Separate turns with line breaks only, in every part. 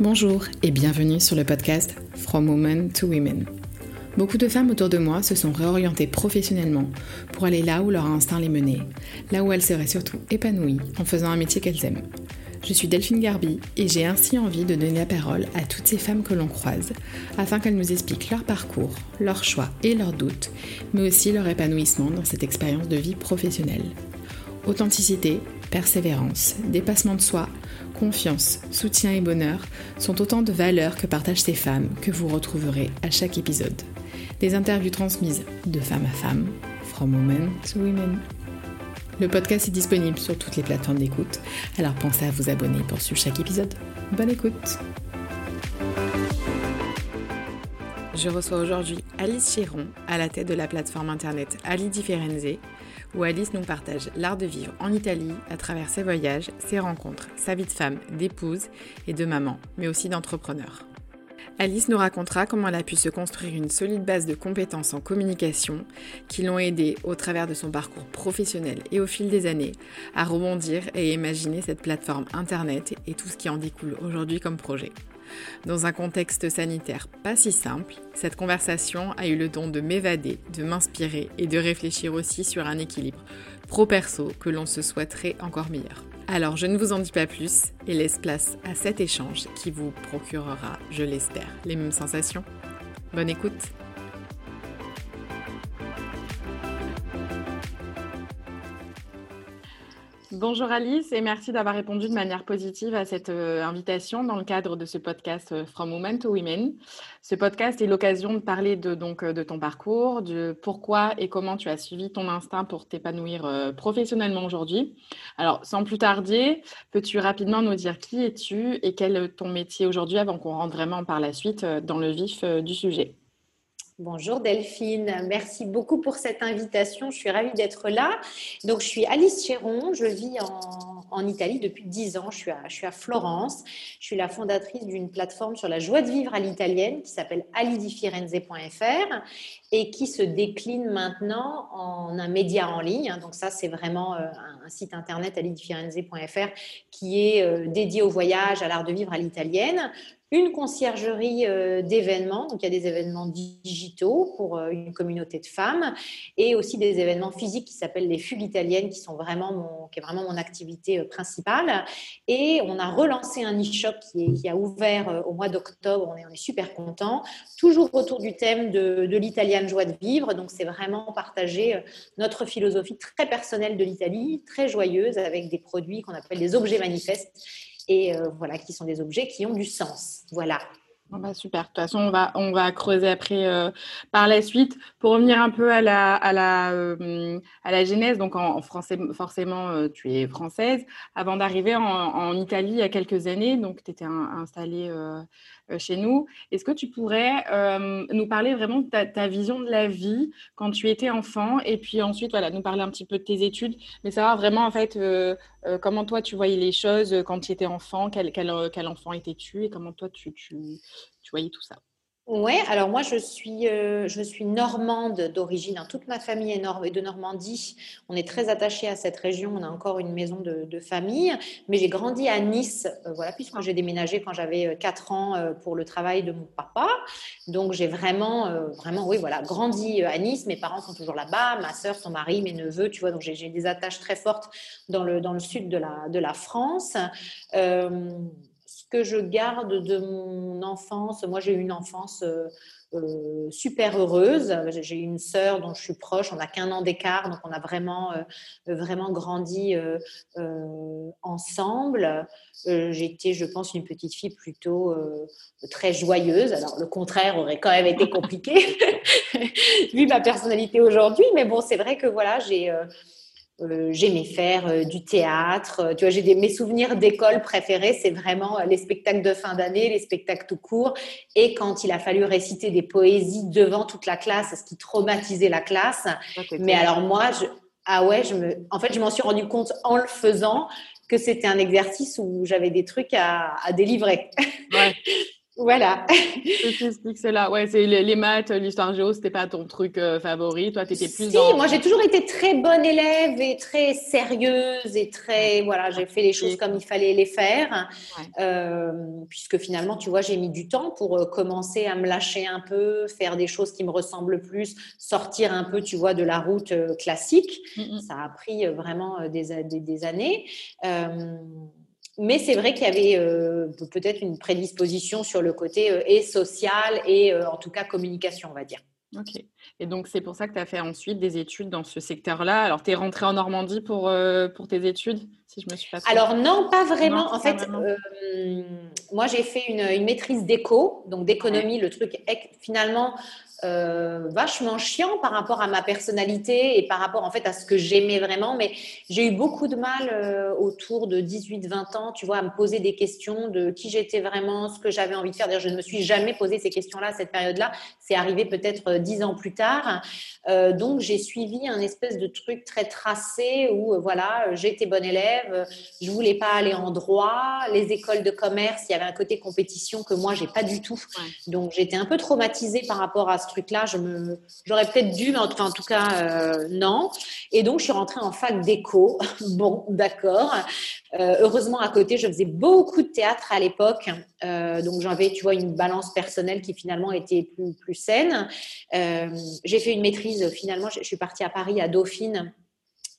Bonjour et bienvenue sur le podcast From Women to Women. Beaucoup de femmes autour de moi se sont réorientées professionnellement pour aller là où leur instinct les menait, là où elles seraient surtout épanouies en faisant un métier qu'elles aiment. Je suis Delphine Garbi et j'ai ainsi envie de donner la parole à toutes ces femmes que l'on croise afin qu'elles nous expliquent leur parcours, leurs choix et leurs doutes, mais aussi leur épanouissement dans cette expérience de vie professionnelle. Authenticité, persévérance, dépassement de soi, confiance, soutien et bonheur sont autant de valeurs que partagent ces femmes que vous retrouverez à chaque épisode. Des interviews transmises de femme à femme, from women to women. Le podcast est disponible sur toutes les plateformes d'écoute, alors pensez à vous abonner pour suivre chaque épisode. Bonne écoute Je reçois aujourd'hui Alice Chiron à la tête de la plateforme internet Ali Differenze, où Alice nous partage l'art de vivre en Italie à travers ses voyages, ses rencontres, sa vie de femme, d'épouse et de maman, mais aussi d'entrepreneur. Alice nous racontera comment elle a pu se construire une solide base de compétences en communication qui l'ont aidée au travers de son parcours professionnel et au fil des années à rebondir et imaginer cette plateforme Internet et tout ce qui en découle aujourd'hui comme projet. Dans un contexte sanitaire pas si simple, cette conversation a eu le don de m'évader, de m'inspirer et de réfléchir aussi sur un équilibre pro-perso que l'on se souhaiterait encore meilleur. Alors je ne vous en dis pas plus et laisse place à cet échange qui vous procurera, je l'espère, les mêmes sensations. Bonne écoute Bonjour Alice et merci d'avoir répondu de manière positive à cette euh, invitation dans le cadre de ce podcast euh, From Women to Women. Ce podcast est l'occasion de parler de, donc, euh, de ton parcours, de pourquoi et comment tu as suivi ton instinct pour t'épanouir professionnellement aujourd'hui. Alors, sans plus tarder, peux-tu rapidement nous dire qui es-tu et quel est ton métier aujourd'hui avant qu'on rentre vraiment par la suite dans le vif du sujet?
Bonjour Delphine, merci beaucoup pour cette invitation. Je suis ravie d'être là. Donc, je suis Alice Chéron, je vis en, Italie depuis 10 ans. Je suis, à, je suis, à, Florence. Je suis la fondatrice d'une plateforme sur la joie de vivre à l'italienne qui s'appelle alidifirenze.fr et qui se décline maintenant en un média en ligne. Donc, ça, c'est vraiment euh, un, site internet alidifirenze.fr qui est euh, dédié au voyage, à l'art de vivre à l'italienne une conciergerie euh, d'événements, donc il y a des événements digitaux pour euh, une communauté de femmes, et aussi des événements physiques qui s'appellent les fugues italiennes, qui sont vraiment mon, qui est vraiment mon activité euh, principale. Et on a relancé un e-shop qui, a ouvert au mois d'octobre. On est, on est super content, toujours autour du thème de, de l'italienne joie de vivre. Donc c'est vraiment partager notre philosophie très personnelle de l'Italie, très joyeuse, avec des produits qu'on appelle des objets manifestes et euh, voilà, qui sont des objets qui ont du sens. Voilà.
bah super. De toute façon, on va, on va creuser après euh, par la suite. Pour revenir un peu à la, à la, euh, à la genèse, donc en, français, forcément, tu es française. Avant d'arriver en, Italie il y a quelques années, donc tu étais installée chez nous. Est-ce que tu pourrais euh, nous parler vraiment de ta, vision de la vie quand tu étais enfant et puis ensuite voilà, nous parler un petit peu de tes études, mais savoir vraiment en fait euh, comment toi tu voyais les choses quand tu étais enfant, quel, enfant étais-tu et comment toi tu voyais tout ça?
Oui, alors moi je suis, euh, je suis normande d'origine. Hein. Toute ma famille est de Normandie. On est très attaché à cette région. On a encore une maison de, famille. Mais j'ai grandi à Nice, euh, voilà, puisque j'ai déménagé quand j'avais 4 euh, ans pour le travail de mon papa. Donc j'ai vraiment, vraiment, oui, voilà, grandi à Nice. Mes parents sont toujours là-bas, ma soeur, son mari, mes neveux, tu vois. Donc j'ai des attaches très fortes dans le, dans le sud de la, de la France que je garde de mon enfance. Moi, j'ai eu une enfance euh, euh, super heureuse. J'ai une sœur dont je suis proche. On n'a qu'un an d'écart, donc on a vraiment, euh, vraiment grandi ensemble. J'étais, je pense, une petite fille plutôt très joyeuse. Alors, le contraire aurait quand même été compliqué, vu ma personnalité aujourd'hui. Mais bon, c'est vrai que voilà, j'ai j'aimais faire euh, du théâtre. Euh, tu vois, j'ai mes souvenirs d'école préférés, c'est vraiment les spectacles de fin d'année, les spectacles tout court. Et quand il a fallu réciter des poésies devant toute la classe, ce qui traumatisait la classe. Mais alors moi, je, ah ouais, je me, en fait, je m'en suis rendu compte en le faisant que c'était un exercice où j'avais des trucs à, à délivrer. Ouais. Voilà.
C'est cela. Ouais, c'est les, maths, l'histoire géo, c'était pas ton truc euh, favori. Toi, tu étais plus
si, moi j'ai toujours été très bonne élève et très sérieuse et très voilà, j'ai fait les choses comme il fallait les faire. Euh, puisque finalement, tu vois, j'ai mis du temps pour euh, commencer à me lâcher un peu, faire des choses qui me ressemblent plus, sortir un peu, tu vois, de la route classique. Mm, mm. Ça a pris vraiment des, des, des années. Mais c'est vrai qu'il y avait euh, peut-être une prédisposition sur le côté euh, et social et euh, en tout cas communication, on va dire.
Ok. Et donc, c'est pour ça que tu as fait ensuite des études dans ce secteur-là. Alors, tu es rentrée en Normandie pour, pour tes études, si je me suis pas
Alors, non, pas vraiment. en fait, moi, j'ai fait une, une maîtrise d'éco, donc d'économie, le truc finalement euh, vachement chiant par rapport à ma personnalité et par rapport en fait à ce que j'aimais vraiment. Mais j'ai eu beaucoup de mal euh, autour de 18-20 ans, tu vois, à me poser des questions de qui j'étais vraiment, ce que j'avais envie de faire. D'ailleurs, je ne me suis jamais posé ces questions-là à cette période-là. C'est arrivé peut-être 10 euh, ans plus tard. donc, j'ai suivi un espèce de truc très tracé où, voilà, j'étais bonne élève, je voulais pas aller en droit. Les écoles de commerce, il y avait un côté compétition que moi, j'ai pas du tout. Donc, j'étais un peu traumatisée par rapport à ce truc-là. Je me, j'aurais peut-être dû, mais enfin, en tout cas, euh, non. Et donc, je suis rentrée en fac d'éco. bon, d'accord. Euh, heureusement, à côté, je faisais beaucoup de théâtre à l'époque. Euh, donc, j'avais, tu vois, une balance personnelle qui finalement était plus, plus saine. j'ai fait une maîtrise, finalement, je, suis partie à Paris, à Dauphine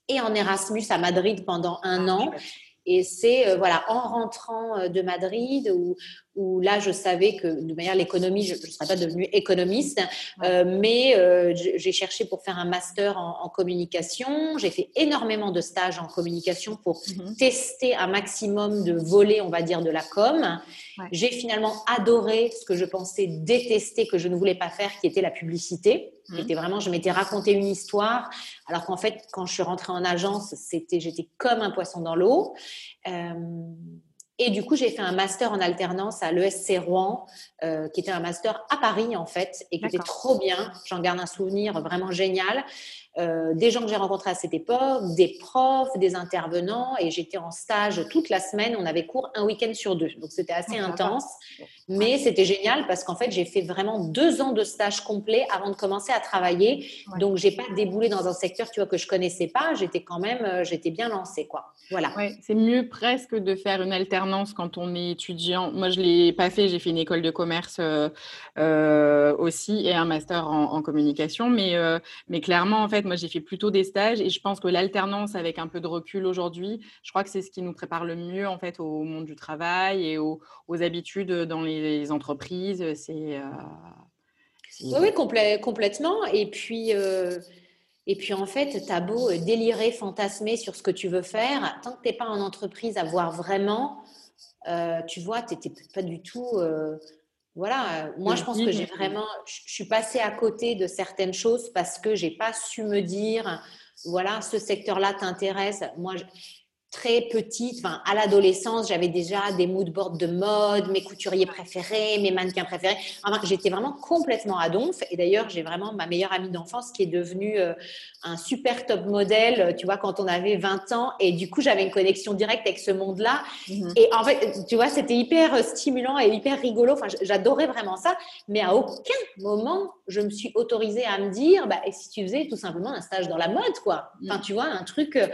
et en Erasmus à Madrid pendant un ah, an. Et c'est voilà en rentrant de Madrid où, où là, je savais que de manière l'économie, je ne serais pas devenue économiste, euh, mais euh, j'ai cherché pour faire un master en, communication. J'ai fait énormément de stages en communication pour mhm. tester un maximum de volets, on va dire, de la com. J'ai finalement adoré ce que je pensais détester, que je ne voulais pas faire, qui était la publicité. Mhm. était vraiment, je m'étais raconté une histoire, alors qu'en fait, quand je suis rentrée en agence, c'était, j'étais comme un poisson dans l'eau. Euh, et du coup, j'ai fait un master en alternance à l'ESC Rouen, euh, qui était un master à Paris en fait, et qui était trop bien. J'en garde un souvenir vraiment génial. Euh, des gens que j'ai rencontrés à cette époque, des profs, des intervenants, et j'étais en stage toute la semaine. On avait cours un week-end sur deux, donc c'était assez intense, mais c'était génial parce qu'en fait j'ai fait vraiment deux ans de stage complet avant de commencer à travailler. Donc j'ai pas déboulé dans un secteur, tu vois, que je connaissais pas. J'étais quand même, euh, j'étais bien lancée, quoi. Voilà.
c'est mieux presque de faire une alternance quand on est étudiant. Moi je l'ai pas fait, j'ai fait une école de commerce euh, aussi et un master en, en communication, mais mais clairement en fait moi, j'ai fait plutôt des stages et je pense que l'alternance avec un peu de recul aujourd'hui, je crois que c'est ce qui nous prépare le mieux en fait au monde du travail et aux, habitudes dans les, entreprises. C'est euh,
oui, complètement. Et puis. Euh, et puis en fait, tu as beau délirer, fantasmer sur ce que tu veux faire, tant que tu n'es pas en entreprise à voir vraiment, euh, tu vois, n'étais pas du tout voilà, euh, moi je pense que j'ai vraiment, je suis passée à côté de certaines choses parce que j'ai pas su me dire, voilà, ce secteur-là t'intéresse. Moi, très petite, enfin, à l'adolescence, j'avais déjà des moodboards de mode, mes couturiers préférés, mes mannequins préférés. j'étais vraiment complètement à donf. Et d'ailleurs, j'ai vraiment ma meilleure amie d'enfance qui est devenue euh, un super top modèle, tu vois, quand on avait 20 ans. Et du coup, j'avais une connexion directe avec ce monde-là. Mhm. Et en fait, tu vois, c'était hyper euh, stimulant et hyper rigolo. Enfin, j'adorais vraiment ça. Mais à aucun moment, je me suis autorisée à me dire, bah, et si tu faisais tout simplement un stage dans la mode, quoi. Enfin, mhm. tu vois, un truc euh,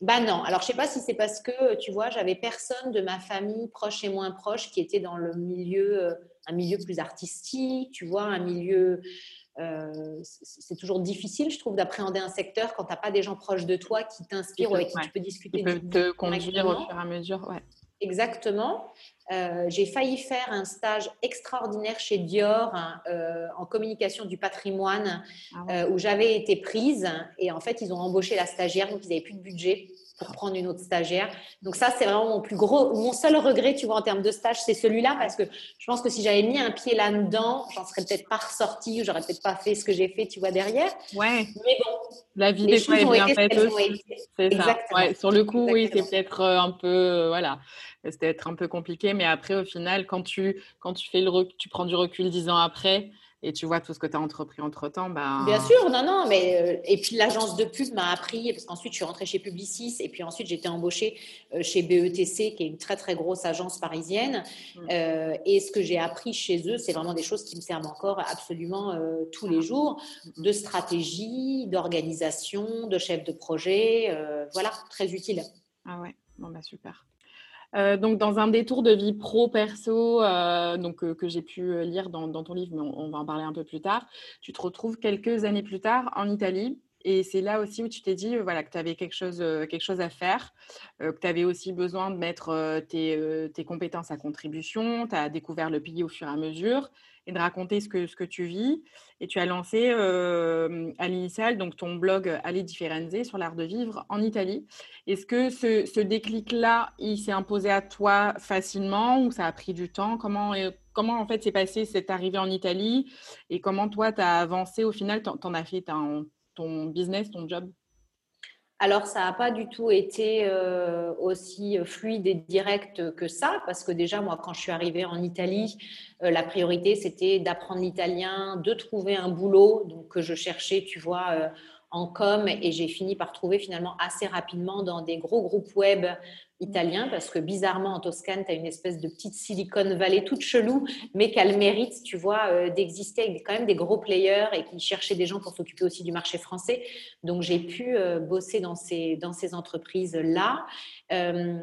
bah non. Alors, je sais pas si c'est parce que, tu vois, j'avais personne de ma famille, proche et moins proche, qui était dans le milieu, euh, un milieu plus artistique, tu vois, un milieu. Euh, c'est toujours difficile, je trouve, d'appréhender un secteur quand tu n'as pas des gens proches de toi qui t'inspirent ou avec qui tu peux discuter.
Qui peuvent te conduire au fur et à mesure, ouais.
Exactement. Euh, j'ai failli faire un stage extraordinaire chez Dior hein, en communication du patrimoine ah où j'avais été prise. Et en fait ils ont embauché la stagiaire donc ils n'avaient plus de budget pour prendre une autre stagiaire. Donc ça, c'est vraiment mon plus gros, mon seul regret, tu vois, en termes de stage, c'est celui-là, parce que je pense que si j'avais mis un pied là-dedans, j'en serais peut-être pas ressortie, ou j'aurais peut-être pas fait ce que j'ai fait, tu vois, derrière.
Ouais. Mais bon. La vie des fois est bien faite aussi. C'est ça. Ouais, sur le coup, oui, c'est peut-être euh, un peu, euh, voilà, c'était être un peu compliqué, mais après, au final, quand tu, quand tu fais le, tu prends du recul dix ans après, et tu vois tout ce que tu as entrepris entre-temps. Bah...
Bien sûr, non, non, mais et puis l'agence de pub m'a appris, parce qu'ensuite je suis rentrée chez Publicis, et puis ensuite été embauchée chez BETC, qui est une très très grosse agence parisienne. Mm. et ce que j'ai appris chez eux, c'est vraiment des choses qui me servent encore absolument tous les jours, mm. de stratégie, d'organisation, de chef de projet, voilà, très utile.
Ah ouais, bon bah super. Euh, donc, dans un détour de vie pro-perso, euh, donc euh, que j'ai pu lire dans, ton livre, mais on, va en parler un peu plus tard, tu te retrouves quelques années plus tard en Italie. Et c'est là aussi où tu t'es dit voilà, que tu avais quelque chose, quelque chose à faire, que tu avais aussi besoin de mettre tes, tes, compétences à contribution, tu as découvert le pays au fur et à mesure et de raconter ce que, ce que tu vis. Et tu as lancé euh, à l'initial ton blog Aller Differenze sur l'art de vivre en Italie. Est-ce que ce, ce déclic-là, il s'est imposé à toi facilement ou ça a pris du temps? Comment, comment en fait s'est passé cette arrivée en Italie et comment toi, tu as avancé au final? Tu en, as fait ton business, ton job?
Alors, ça n'a pas du tout été euh, aussi fluide et direct que ça, parce que déjà, moi, quand je suis arrivée en Italie, euh, la priorité, c'était d'apprendre l'italien, de trouver un boulot, donc que je cherchais, tu vois, euh, en com, et j'ai fini par trouver finalement assez rapidement dans des gros groupes web italien parce que bizarrement en Toscane, tu as une espèce de petite Silicon Valley toute chelou, mais qu'elle mérite, tu vois, euh, d'exister avec quand même des gros players et qui cherchaient des gens pour s'occuper aussi du marché français. Donc j'ai pu euh, bosser dans ces, dans ces entreprises-là. Euh,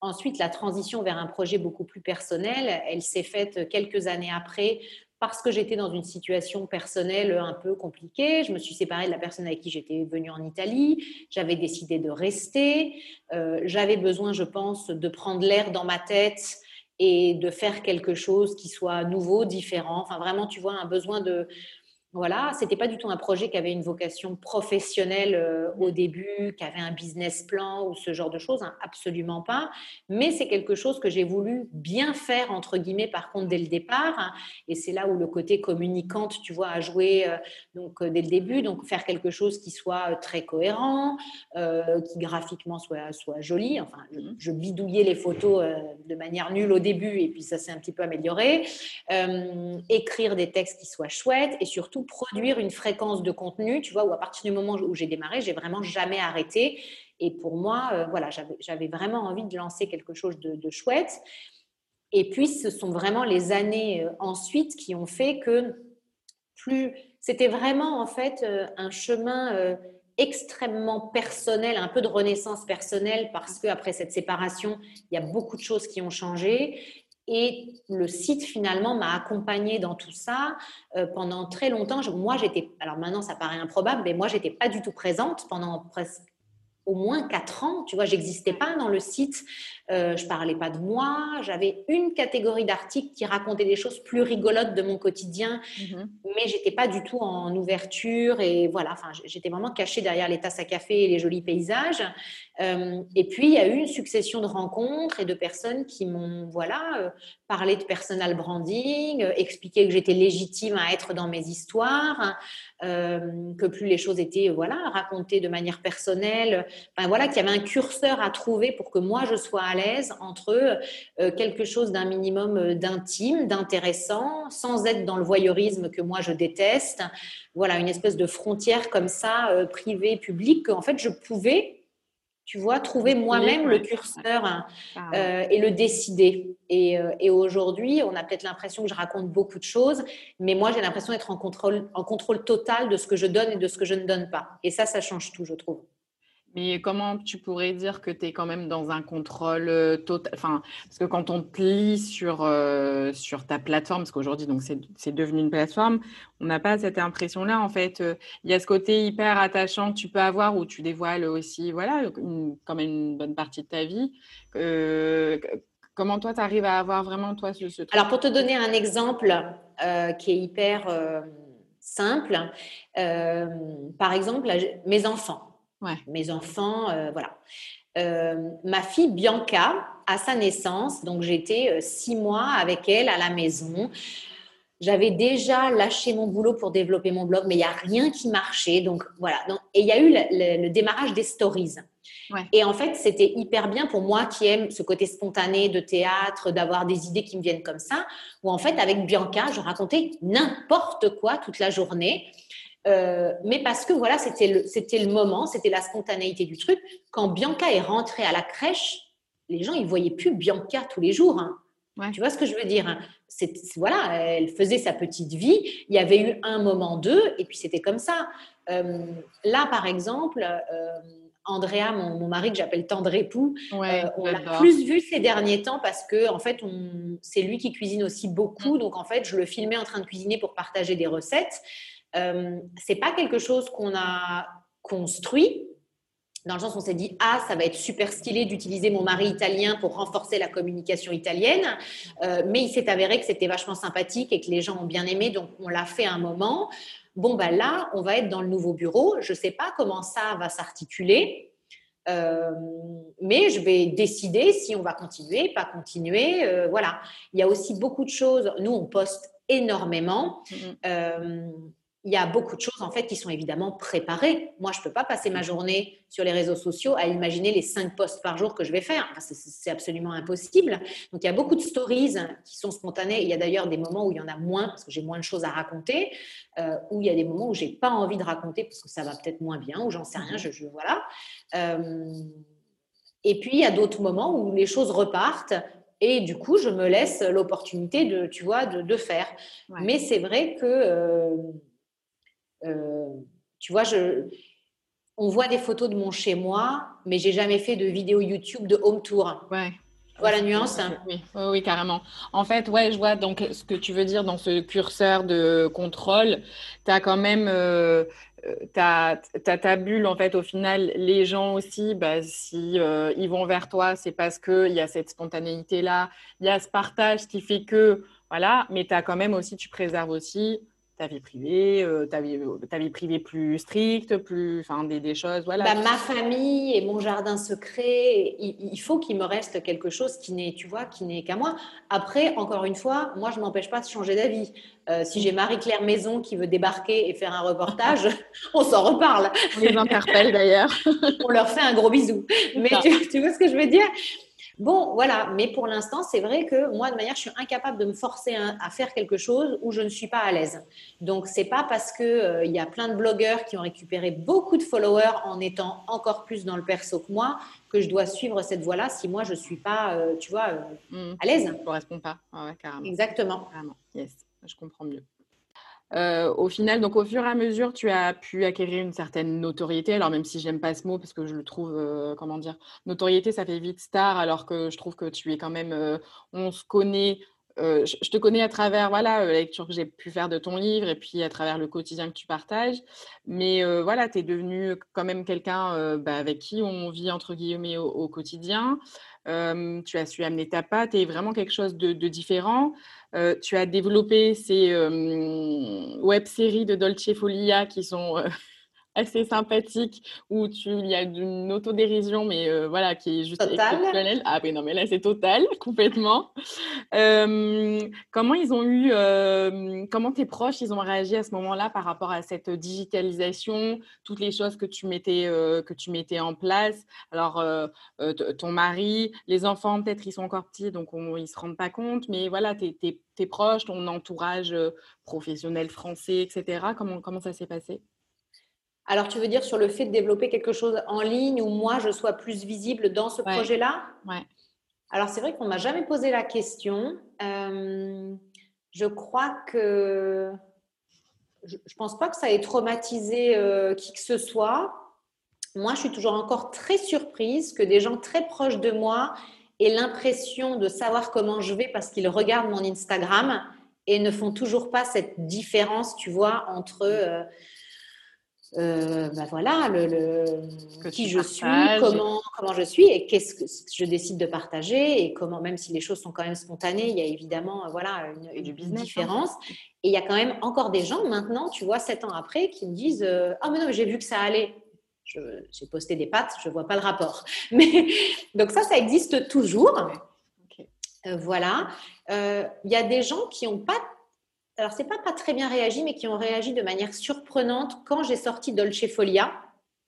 ensuite, la transition vers un projet beaucoup plus personnel, elle s'est faite quelques années après parce que j'étais dans une situation personnelle un peu compliquée. Je me suis séparée de la personne avec qui j'étais venue en Italie. J'avais décidé de rester. Euh, j'avais besoin, je pense, de prendre l'air dans ma tête et de faire quelque chose qui soit nouveau, différent. Enfin, vraiment, tu vois, un besoin de, voilà, c'était pas du tout un projet qui avait une vocation professionnelle euh, au début, qui avait un business plan ou ce genre de choses, hein, absolument pas. Mais c'est quelque chose que j'ai voulu bien faire entre guillemets, par contre dès le départ. Hein. et c'est là où le côté communicante, tu vois, a joué euh, donc euh, dès le début. Donc faire quelque chose qui soit très cohérent, qui graphiquement soit soit joli. Enfin, je, bidouillais les photos de manière nulle au début, et puis ça s'est un petit peu amélioré. écrire des textes qui soient chouettes et surtout produire une fréquence de contenu, tu vois, où à partir du moment où j'ai démarré, j'ai vraiment jamais arrêté. Et pour moi, euh, voilà, j'avais vraiment envie de lancer quelque chose de, chouette. Et puis, ce sont vraiment les années euh, ensuite qui ont fait que plus, c'était vraiment en fait euh, un chemin extrêmement personnel, un peu de renaissance personnelle, parce qu'après cette séparation, il y a beaucoup de choses qui ont changé. Et le site finalement m'a accompagnée dans tout ça euh, pendant très longtemps. moi, j'étais, alors maintenant ça paraît improbable, mais moi, j'étais pas du tout présente pendant presque au moins quatre ans. Tu vois, j'existais pas dans le site. Euh, je parlais pas de moi. J'avais une catégorie d'articles qui racontaient des choses plus rigolotes de mon quotidien, mm-hmm. mais j'étais pas du tout en ouverture. Et voilà, enfin, j'étais vraiment cachée derrière les tasses à café et les jolis paysages. Euh, et puis, il y a eu une succession de rencontres et de personnes qui m'ont, voilà, euh, parlé de personal branding, euh, expliqué que j'étais légitime à être dans mes histoires, que plus les choses étaient, voilà, racontées de manière personnelle, enfin, voilà, qu'il y avait un curseur à trouver pour que moi je sois à l'aise entre quelque chose d'un minimum d'intime, d'intéressant, sans être dans le voyeurisme que moi je déteste. Voilà, une espèce de frontière comme ça, privée, publique, qu'en fait je pouvais tu vois, trouver moi-même le curseur hein, euh, et le décider. Et, euh, et aujourd'hui, on a peut-être l'impression que je raconte beaucoup de choses, mais moi, j'ai l'impression d'être en contrôle, en contrôle total de ce que je donne et de ce que je ne donne pas. Et ça, ça change tout, je trouve.
Mais comment tu pourrais dire que tu es quand même dans un contrôle euh, total enfin, Parce que quand on te lit sur, euh, sur ta plateforme, parce qu'aujourd'hui, donc c'est devenu une plateforme, on n'a pas cette impression-là. En fait, euh, il y a ce côté hyper attachant que tu peux avoir où tu dévoiles aussi, voilà, quand même une bonne partie de ta vie. comment toi, tu arrives à avoir vraiment, toi, ce, truc
Alors, pour te donner un exemple qui est hyper simple, par exemple, mes enfants. Mes enfants, euh, voilà. Euh, ma fille Bianca, à sa naissance, donc j'étais euh, six mois avec elle à la maison. j'avais déjà lâché mon boulot pour développer mon blog, mais il n'y a rien qui marchait. Donc voilà. et il y a eu le, démarrage des stories. Et en fait, c'était hyper bien pour moi qui aime ce côté spontané de théâtre, d'avoir des idées qui me viennent comme ça, où en fait, avec Bianca, je racontais n'importe quoi toute la journée. Euh, mais parce que voilà, c'était le, c'était le moment, c'était la spontanéité du truc. Quand Bianca est rentrée à la crèche, les gens, ils voyaient plus Bianca tous les jours. Hein. Tu vois ce que je veux dire hein. c'est, Voilà, elle faisait sa petite vie. Il y avait eu un moment d'eux, et puis c'était comme ça. Euh, là, par exemple, euh, Andrea, mon, mari que j'appelle tendre époux, euh, on l'a plus vu ces derniers temps parce que en fait, c'est lui qui cuisine aussi beaucoup. Mm. Donc en fait, je le filmais en train de cuisiner pour partager des recettes. Euh, c'est pas quelque chose qu'on a construit dans le sens où on s'est dit ah ça va être super stylé d'utiliser mon mari italien pour renforcer la communication italienne euh, mais il s'est avéré que c'était vachement sympathique et que les gens ont bien aimé donc on l'a fait un moment bon ben là on va être dans le nouveau bureau je sais pas comment ça va s'articuler euh, mais je vais décider si on va continuer, pas continuer. Euh, voilà. Il y a aussi beaucoup de choses. Nous, on poste énormément. Mm-hmm il y a beaucoup de choses en fait qui sont évidemment préparées. Moi, je ne peux pas passer ma journée sur les réseaux sociaux à imaginer les cinq posts par jour que je vais faire. c'est absolument impossible. Donc, il y a beaucoup de stories qui sont spontanées. Il y a d'ailleurs des moments où il y en a moins parce que j'ai moins de choses à raconter, euh, où il y a des moments où j'ai pas envie de raconter parce que ça va peut-être moins bien ou j'en sais rien. Je, je voilà. Euh, et puis, il y a d'autres moments où les choses repartent et du coup, je me laisse l'opportunité de, tu vois, de, faire. Mais c'est vrai que euh, euh, tu vois, je, on voit des photos de mon chez moi, mais j'ai jamais fait de vidéo YouTube de home tour.
Ouais.
Voilà la nuance.
Oui, oui, carrément. En fait, ouais, je vois donc ce que tu veux dire dans ce curseur de contrôle. Tu as quand même euh, ta bulle, en fait, au final, les gens aussi, bah, si euh, ils vont vers toi, c'est parce qu'il y a cette spontanéité-là, il y a ce partage qui fait que, voilà, mais tu as quand même aussi, tu préserves aussi ta vie privée, euh, ta, vie, euh, ta vie privée plus stricte, plus, enfin, des, des choses, voilà.
Bah, ma famille et mon jardin secret, il, faut qu'il me reste quelque chose qui n'est, tu vois, qui n'est qu'à moi. Après, encore une fois, moi, je m'empêche pas de changer d'avis. Euh, si j'ai Marie-Claire Maison qui veut débarquer et faire un reportage, on s'en reparle.
On les interpelle d'ailleurs.
on leur fait un gros bisou. Mais tu, tu vois ce que je veux dire? Bon, voilà, mais pour l'instant, c'est vrai que moi, de manière, je suis incapable de me forcer à, faire quelque chose où je ne suis pas à l'aise. Donc, c'est pas parce qu'il euh, y a plein de blogueurs qui ont récupéré beaucoup de followers en étant encore plus dans le perso que moi que je dois suivre cette voie-là si moi, je ne suis pas, euh, tu vois, euh, mmh. à l'aise. Ça
ne correspond pas, carrément.
Exactement.
Carrément, yes, je comprends mieux. Euh, au final, donc au fur et à mesure, tu as pu acquérir une certaine notoriété. Alors même si j'aime pas ce mot parce que je le trouve, euh, comment dire, notoriété, ça fait vite star, alors que je trouve que tu es quand même, euh, on se connaît. Je, te connais à travers voilà la lecture que j'ai pu faire de ton livre et puis à travers le quotidien que tu partages. Mais voilà, tu es devenu quand même quelqu'un bah, avec qui on vit entre guillemets au, quotidien. tu as su amener ta patte et vraiment quelque chose de, de différent. Euh, tu as développé ces euh, web-séries de Dolce Folia qui sont euh, assez sympathiques où tu, il y a une autodérision, mais euh, voilà, qui est juste exceptionnelle. Ah oui, non, mais là, c'est total, complètement. Euh, comment ils ont eu, euh, comment tes proches, ils ont réagi à ce moment-là par rapport à cette digitalisation, toutes les choses que tu mettais, que tu mettais en place? Alors, ton mari, les enfants, peut-être, ils sont encore petits, donc ils ne se rendent pas compte, mais voilà, tes, tes, tes proches, ton entourage professionnel français, etc., comment, comment ça s'est passé?
Alors, tu veux dire sur le fait de développer quelque chose en ligne où moi, je sois plus visible dans ce projet-là?
Ouais.
Alors, c'est vrai qu'on ne m'a jamais posé la question. Euh, je crois que... Je ne pense pas que ça ait traumatisé euh, qui que ce soit. Moi, je suis toujours encore très surprise que des gens très proches de moi aient l'impression de savoir comment je vais parce qu'ils regardent mon Instagram et ne font toujours pas cette différence, tu vois, entre... Euh, euh, bah voilà, le, qui je suis, comment, comment je suis et qu'est-ce que je décide de partager et comment, même si les choses sont quand même spontanées, il y a évidemment euh, voilà, une, business, hein. différence. Et il y a quand même encore des gens maintenant, tu vois, sept ans après, qui me disent euh, Ah, mais non, j'ai vu que ça allait. J'ai posté des pattes, je ne vois pas le rapport. Mais, donc, ça, ça existe toujours. voilà. Il y a des gens qui n'ont pas alors c'est pas pas très bien réagi, mais qui ont réagi de manière surprenante quand j'ai sorti Dolce Folia.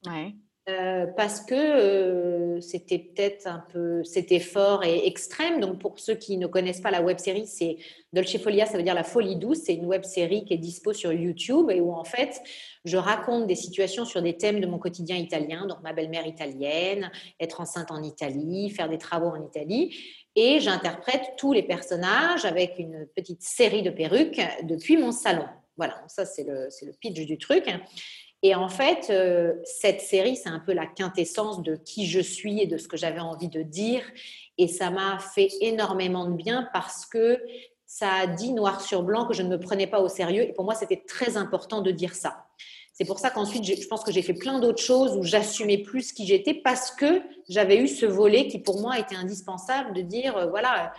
Ouais.
Euh, parce que euh, c'était peut-être un peu, c'était fort et extrême. Donc pour ceux qui ne connaissent pas la web série, c'est Dolce Folia, ça veut dire la folie douce. C'est une web série qui est dispo sur YouTube et où en fait je raconte des situations sur des thèmes de mon quotidien italien, donc ma belle-mère italienne, être enceinte en Italie, faire des travaux en Italie. Et j'interprète tous les personnages avec une petite série de perruques depuis mon salon. Voilà, ça c'est le, le pitch du truc. Et en fait, euh, cette série, c'est un peu la quintessence de qui je suis et de ce que j'avais envie de dire. Et ça m'a fait énormément de bien parce que ça a dit noir sur blanc que je ne me prenais pas au sérieux. Et pour moi, c'était très important de dire ça. C'est pour ça qu'ensuite, je pense que j'ai fait plein d'autres choses où j'assumais plus qui j'étais parce que j'avais eu ce volet qui pour moi était indispensable de dire, euh, voilà,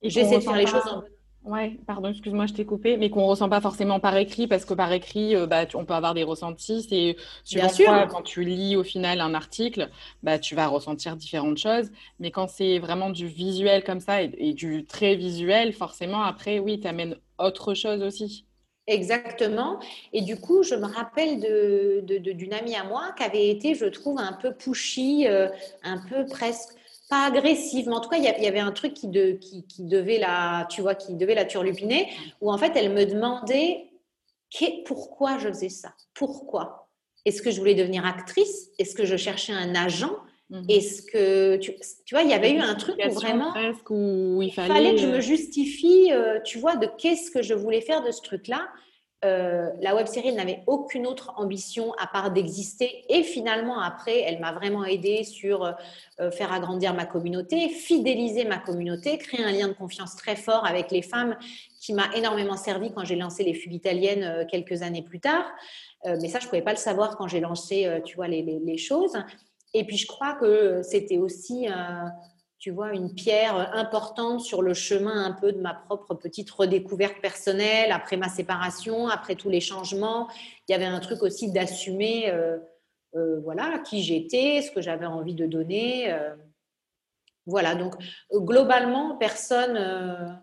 j'essaie de faire les choses en
Ouais, pardon, excuse-moi, je t'ai coupé, mais qu'on ressent pas forcément par écrit, parce que par écrit, euh, bah, on peut avoir des ressentis. C'est
Bien sûr.
quand tu lis au final un article, bah, tu vas ressentir différentes choses. Mais quand c'est vraiment du visuel comme ça et, du très visuel, forcément, après, oui, tu amènes autre chose aussi.
Exactement. Et du coup, je me rappelle d'une amie à moi qui avait été, je trouve, un peu pushy, euh, un peu presque pas agressive, mais en tout cas, il y, avait un truc qui, de, qui, devait la, tu vois, qui devait la turlupiner, où en fait, elle me demandait pourquoi je faisais ça, pourquoi? Est-ce que je voulais devenir actrice? Est-ce que je cherchais un agent? Mhm. Est-ce que tu, vois, il y avait eu un truc où vraiment
où il
fallait, que je me justifie, euh, tu vois, de qu'est-ce que je voulais faire de ce truc-là. Euh, la web série n'avait aucune autre ambition à part d'exister. Et finalement, après, elle m'a vraiment aidé sur euh, faire agrandir ma communauté, fidéliser ma communauté, créer un lien de confiance très fort avec les femmes qui m'a énormément servi quand j'ai lancé les fugues italiennes euh, quelques années plus tard. mais ça, je ne pouvais pas le savoir quand j'ai lancé, tu vois, les, les, choses. Et puis, je crois que c'était aussi tu vois, une pierre importante sur le chemin un peu de ma propre petite redécouverte personnelle après ma séparation, après tous les changements. Il y avait un truc aussi d'assumer, euh, euh, voilà, qui j'étais, ce que j'avais envie de donner. Euh. voilà, donc globalement, personne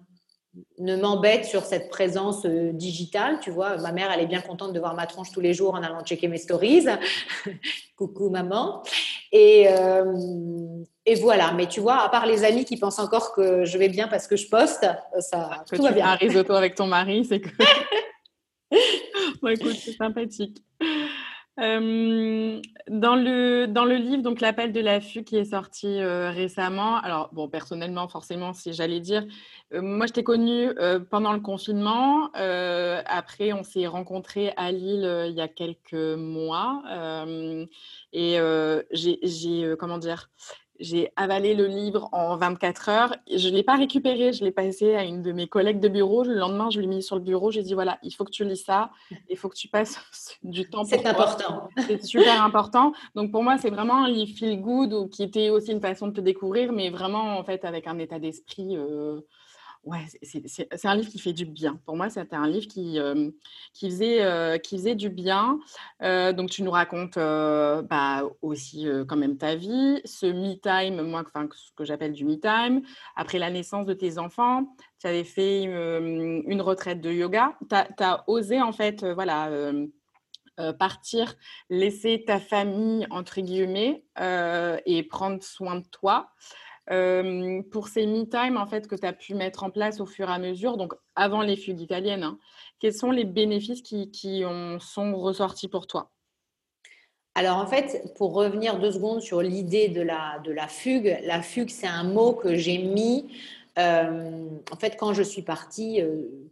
ne m'embête sur cette présence digitale. Tu vois, ma mère, elle est bien contente de voir ma tronche tous les jours en allant checker mes stories. Coucou maman. Et, et voilà, mais tu vois, à part les amis qui pensent encore que je vais bien parce que je poste, ça
que tout tu va bien. un risotto avec ton mari, c'est que. bon, écoute, c'est sympathique. Euh, dans, le, dans le livre, donc l'appel de l'affût qui est sorti euh, récemment, alors bon, personnellement, forcément, si j'allais dire, euh, moi je t'ai connue pendant le confinement. après, on s'est rencontrés à Lille il y a quelques mois. et j'ai, comment dire, j'ai avalé le livre en 24 heures. Je ne l'ai pas récupéré, je l'ai passé à une de mes collègues de bureau. Le lendemain, je l'ai mis sur le bureau. J'ai dit voilà, il faut que tu lis ça, il faut que tu passes du temps
C'est important.
C'est super important. Donc pour moi, c'est vraiment un livre feel good qui était aussi une façon de te découvrir, mais vraiment en fait avec un état d'esprit. Euh, Ouais, c'est un livre qui fait du bien. Pour moi, c'était un livre qui, euh, qui, faisait, euh, qui faisait du bien. Euh, donc, tu nous racontes bah, aussi quand même ta vie, ce me-time, moi, enfin, ce que j'appelle du me-time. Après la naissance de tes enfants, tu avais fait une retraite de yoga. Tu as, osé, en fait, voilà. partir, laisser ta famille, entre guillemets, et prendre soin de toi pour ces me-time en fait, que tu as pu mettre en place au fur et à mesure, donc avant les fugues italiennes, hein, quels sont les bénéfices qui, ont, sont ressortis pour toi?
Alors en fait, pour revenir deux secondes sur l'idée de la fugue, la fugue, c'est un mot que j'ai mis en fait quand je suis partie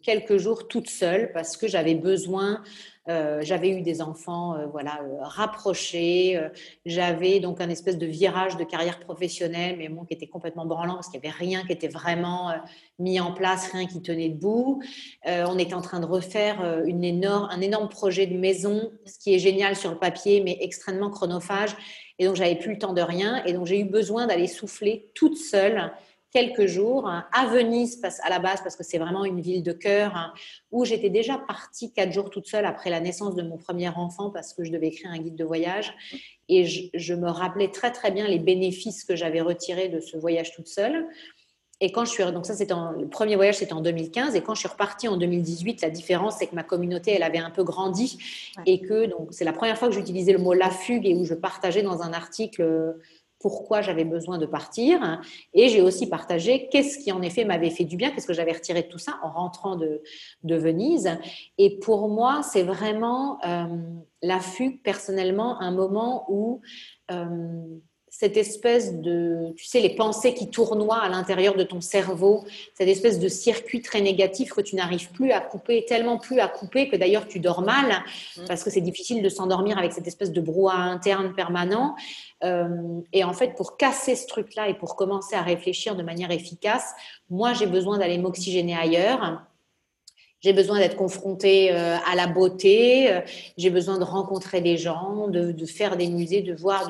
quelques jours toute seule parce que j'avais besoin euh, j'avais eu des enfants euh, voilà, euh, rapprochés. j'avais donc un espèce de virage de carrière professionnelle, mais bon, qui était complètement branlant parce qu'il n'y avait rien qui était vraiment mis en place, rien qui tenait debout. on était en train de refaire une énorme, un énorme projet de maison, ce qui est génial sur le papier, mais extrêmement chronophage. Et donc, j'avais plus le temps de rien. Et donc, j'ai eu besoin d'aller souffler toute seule quelques jours hein, à Venise à la base parce que c'est vraiment une ville de cœur hein, où j'étais déjà partie quatre jours toute seule après la naissance de mon premier enfant parce que je devais écrire un guide de voyage. Et je, me rappelais très très bien les bénéfices que j'avais retirés de ce voyage toute seule. et quand je suis donc ça c'était le premier voyage c'était en 2015 et quand je suis repartie en 2018 la différence c'est que ma communauté elle avait un peu grandi. Et que donc c'est la première fois que j'utilisais le mot la fugue et où je partageais dans un article pourquoi j'avais besoin de partir et j'ai aussi partagé qu'est-ce qui en effet m'avait fait du bien qu'est-ce que j'avais retiré de tout ça en rentrant de, Venise. Et pour moi c'est vraiment euh, la personnellement un moment où euh, cette espèce de, tu sais, les pensées qui tournoient à l'intérieur de ton cerveau, cette espèce de circuit très négatif que tu n'arrives plus à couper, tellement plus à couper que d'ailleurs tu dors mal, mmh. parce que c'est difficile de s'endormir avec cette espèce de brouhaha interne permanent. Euh, et en fait, pour casser ce truc-là et pour commencer à réfléchir de manière efficace, moi, j'ai besoin d'aller m'oxygéner ailleurs. J'ai besoin d'être confrontée euh, à la beauté, euh, j'ai besoin de rencontrer des gens, de, de faire des musées, de voir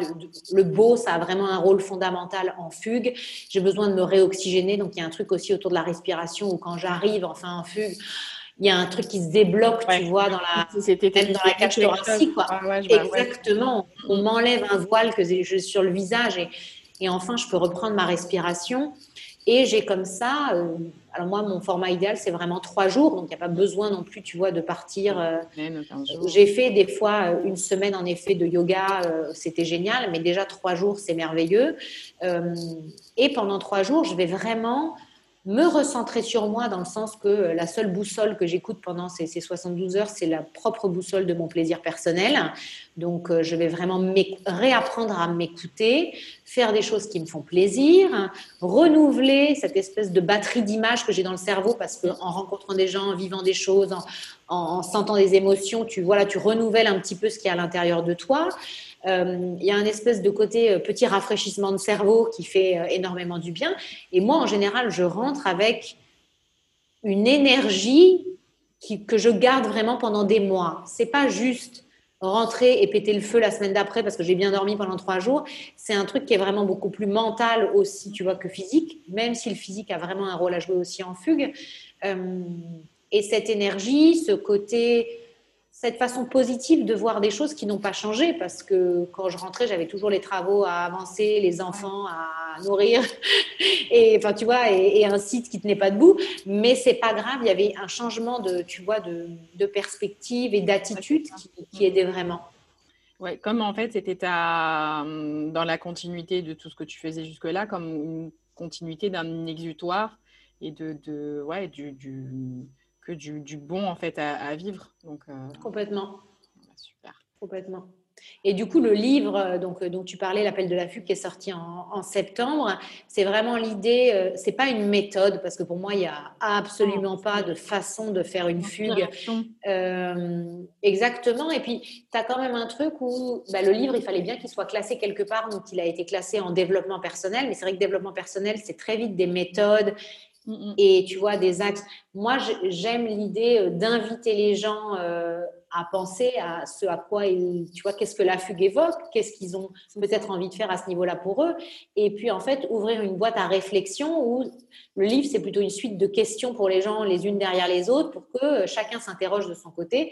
le beau, ça a vraiment un rôle fondamental en fugue. J'ai besoin de me réoxygéner, donc il y a un truc aussi autour de la respiration où quand j'arrive enfin en fugue, il y a un truc qui se débloque, tu vois, dans la, même dans la cage thoracique. Quoi. Exactement. On m'enlève un voile que j'ai sur le visage et, et enfin je peux reprendre ma respiration. Et j'ai comme ça, euh, alors moi, mon format idéal, c'est vraiment trois jours, donc il n'y a pas besoin non plus, tu vois, de partir. Euh, j'ai fait des fois euh, une semaine, en effet, de yoga, c'était génial, mais déjà trois jours, c'est merveilleux. et pendant trois jours, je vais vraiment me recentrer sur moi dans le sens que la seule boussole que j'écoute pendant ces, 72 heures, c'est la propre boussole de mon plaisir personnel. Donc, euh, je vais vraiment réapprendre à m'écouter, faire des choses qui me font plaisir, renouveler cette espèce de batterie d'images que j'ai dans le cerveau parce qu'en rencontrant des gens, en vivant des choses, en, sentant des émotions, tu, voilà, tu renouvelles un petit peu ce qui est à l'intérieur de toi. Euh, il y a un espèce de côté euh, petit rafraîchissement de cerveau qui fait euh, énormément du bien. Et moi, en général, je rentre avec une énergie que je garde vraiment pendant des mois. C'est pas juste rentrer et péter le feu la semaine d'après parce que j'ai bien dormi pendant trois jours. C'est un truc qui est vraiment beaucoup plus mental aussi, tu vois, que physique, même si le physique a vraiment un rôle à jouer aussi en fugue. et cette énergie, ce côté cette façon positive de voir des choses qui n'ont pas changé parce que quand je rentrais, j'avais toujours les travaux à avancer, les enfants à nourrir et enfin tu vois et, un site qui tenait pas debout. Mais c'est pas grave, il y avait un changement de tu vois de, perspective et d'attitude qui, aidait vraiment.
Ouais, comme en fait c'était dans la continuité de tout ce que tu faisais jusque-là, comme une continuité d'un exutoire et de, de ouais du, du du, bon en fait à, vivre. Donc,
euh, Complètement. super. Complètement. Et du coup, le livre euh, donc, euh, dont tu parlais, L'appel de la fugue, qui est sorti en, septembre, c'est vraiment l'idée, c'est pas une méthode, parce que pour moi, il n'y a absolument pas de façon de faire une fugue. exactement. Et puis, tu as quand même un truc où bah, le livre, il fallait bien qu'il soit classé quelque part, donc il a été classé en développement personnel. Mais c'est vrai que développement personnel, c'est très vite des méthodes Et tu vois des axes. Moi, j'aime l'idée euh, d'inviter les gens euh, à penser à ce à quoi ils, tu vois, qu'est-ce que la fugue évoque, qu'est-ce qu'ils ont peut-être envie de faire à ce niveau-là pour eux, et puis en fait ouvrir une boîte à réflexion où le livre c'est plutôt une suite de questions pour les gens les unes derrière les autres pour que euh, chacun s'interroge de son côté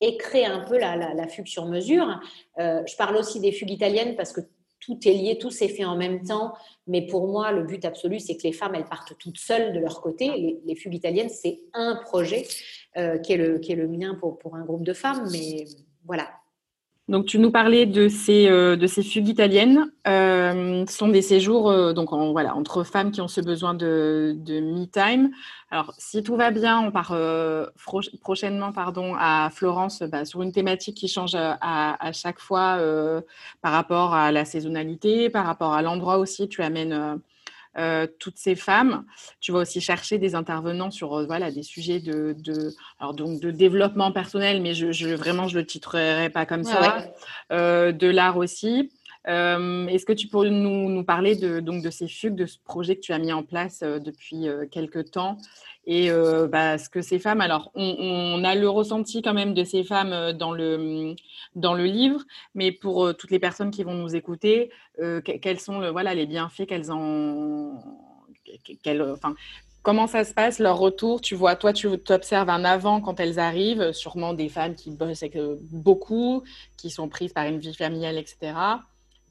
et créer un peu la, la, fugue sur mesure. je parle aussi des fugues italiennes parce que tout est lié, tout s'est fait en même temps. Mais pour moi, le but absolu, c'est que les femmes, elles partent toutes seules de leur côté. Les, fugues italiennes, c'est un projet euh, qui, est le, qui est le mien pour, pour un groupe de femmes. Mais voilà,
donc, tu nous parlais de ces, euh, de ces fugues italiennes. Euh, ce sont des séjours euh, donc voilà, entre femmes qui ont ce besoin de, de me-time. Alors, si tout va bien, on part prochainement pardon, à Florence bah, sur une thématique qui change à, à chaque fois par rapport à la saisonnalité, par rapport à l'endroit aussi. Tu amènes euh, toutes ces femmes. Tu vas aussi chercher des intervenants sur euh, voilà, des sujets de, de, alors donc de développement personnel, mais je, je vraiment, je ne le titrerai pas comme ça. Euh, de l'art aussi. Est-ce que tu pourrais nous, nous, parler de, donc, de ces fugues, de ce projet que tu as mis en place depuis quelques temps? Et euh, bah, ce que ces femmes, alors on, a le ressenti quand même de ces femmes euh, dans le, dans le livre, mais pour euh, toutes les personnes qui vont nous écouter, quels sont voilà, les bienfaits qu'elles ont, enfin, comment ça se passe, leur retour Tu vois, toi, tu observes un avant quand elles arrivent, sûrement des femmes qui bossent beaucoup, qui sont prises par une vie familiale, etc.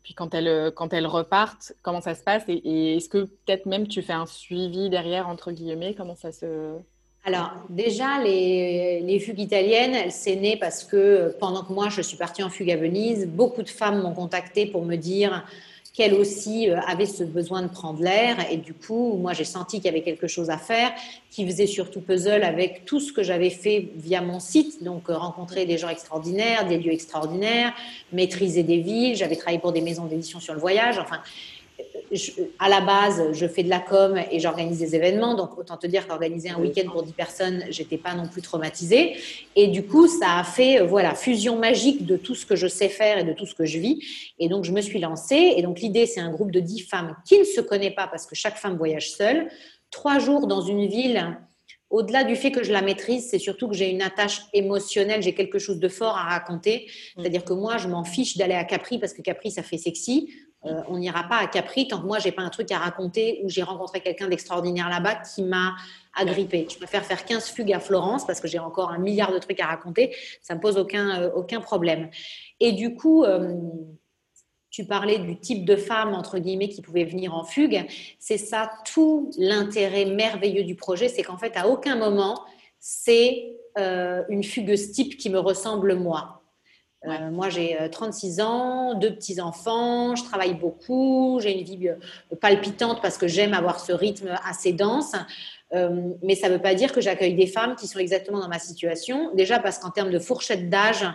Puis quand elles, quand elles repartent, comment ça se passe Et, est-ce que peut-être même tu fais un suivi derrière, entre guillemets Comment ça se...
Alors déjà, les, les fugues italiennes, elles s'est nées parce que pendant que moi, je suis partie en fugue à Venise, beaucoup de femmes m'ont contactée pour me dire qu'elle aussi euh, avait ce besoin de prendre l'air. Et du coup, moi, j'ai senti qu'il y avait quelque chose à faire, qui faisait surtout puzzle avec tout ce que j'avais fait via mon site. Donc, euh, rencontrer des gens extraordinaires, des lieux extraordinaires, maîtriser des villes. J'avais travaillé pour des maisons d'édition sur le voyage. Enfin, à la base, je fais de la com et j'organise des événements. Donc, autant te dire qu'organiser un week-end pour 10 personnes, j'étais pas non plus traumatisée. Et du coup, ça a fait, euh, voilà, fusion magique de tout ce que je sais faire et de tout ce que je vis. Et donc, je me suis lancée. Et donc, l'idée, c'est un groupe de 10 femmes qui ne se connaît pas parce que chaque femme voyage seule. Trois jours dans une ville. Au-delà du fait que je la maîtrise, c'est surtout que j'ai une attache émotionnelle, j'ai quelque chose de fort à raconter. Mm. C'est-à-dire que moi, je m'en fiche d'aller à Capri parce que Capri, ça fait sexy. Euh, on n'ira pas à Capri tant que moi, j'ai pas un truc à raconter ou j'ai rencontré quelqu'un d'extraordinaire là-bas qui m'a agrippé. Je préfère faire 15 fugues à Florence parce que j'ai encore un milliard de trucs à raconter. Ça me pose aucun, euh, aucun problème. Et du coup, euh, tu parlais du type de femme, entre guillemets, qui pouvait venir en fugue. C'est ça tout l'intérêt merveilleux du projet, c'est qu'en fait, à aucun moment, c'est une fugueuse type qui me ressemble moi. Euh, moi, j'ai 36 euh, ans, deux petits-enfants, je travaille beaucoup, j'ai une vie euh, palpitante parce que j'aime avoir ce rythme assez dense. mais ça ne veut pas dire que j'accueille des femmes qui sont exactement dans ma situation. Déjà parce qu'en termes de fourchette d'âge,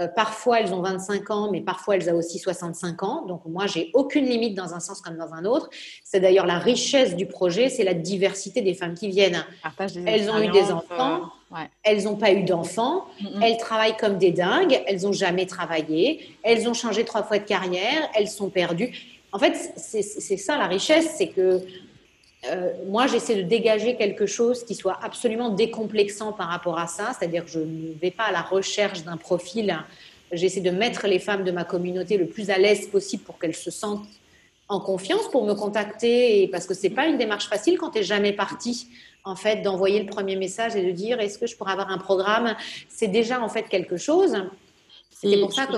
euh, parfois, elles ont 25 ans, mais parfois, elles ont aussi 65 ans. Donc, moi, j'ai aucune limite dans un sens comme dans un autre. C'est d'ailleurs la richesse du projet, c'est la diversité des femmes qui viennent. Elles ont eu des enfants, elles n'ont pas eu d'enfants, elles travaillent comme des dingues, elles n'ont jamais travaillé, elles ont changé trois fois de carrière, elles sont perdues. En fait, c'est ça la richesse, c'est que euh, moi, j'essaie de dégager quelque chose qui soit absolument décomplexant par rapport à ça, c'est-à-dire que je ne vais pas à la recherche d'un profil. J'essaie de mettre les femmes de ma communauté le plus à l'aise possible pour qu'elles se sentent en confiance pour me contacter, parce que c'est pas une démarche facile quand tu n'es jamais parti. En fait, d'envoyer le premier message et de dire est-ce que je pourrais avoir un programme, c'est déjà en fait quelque chose.
C'est pour ça que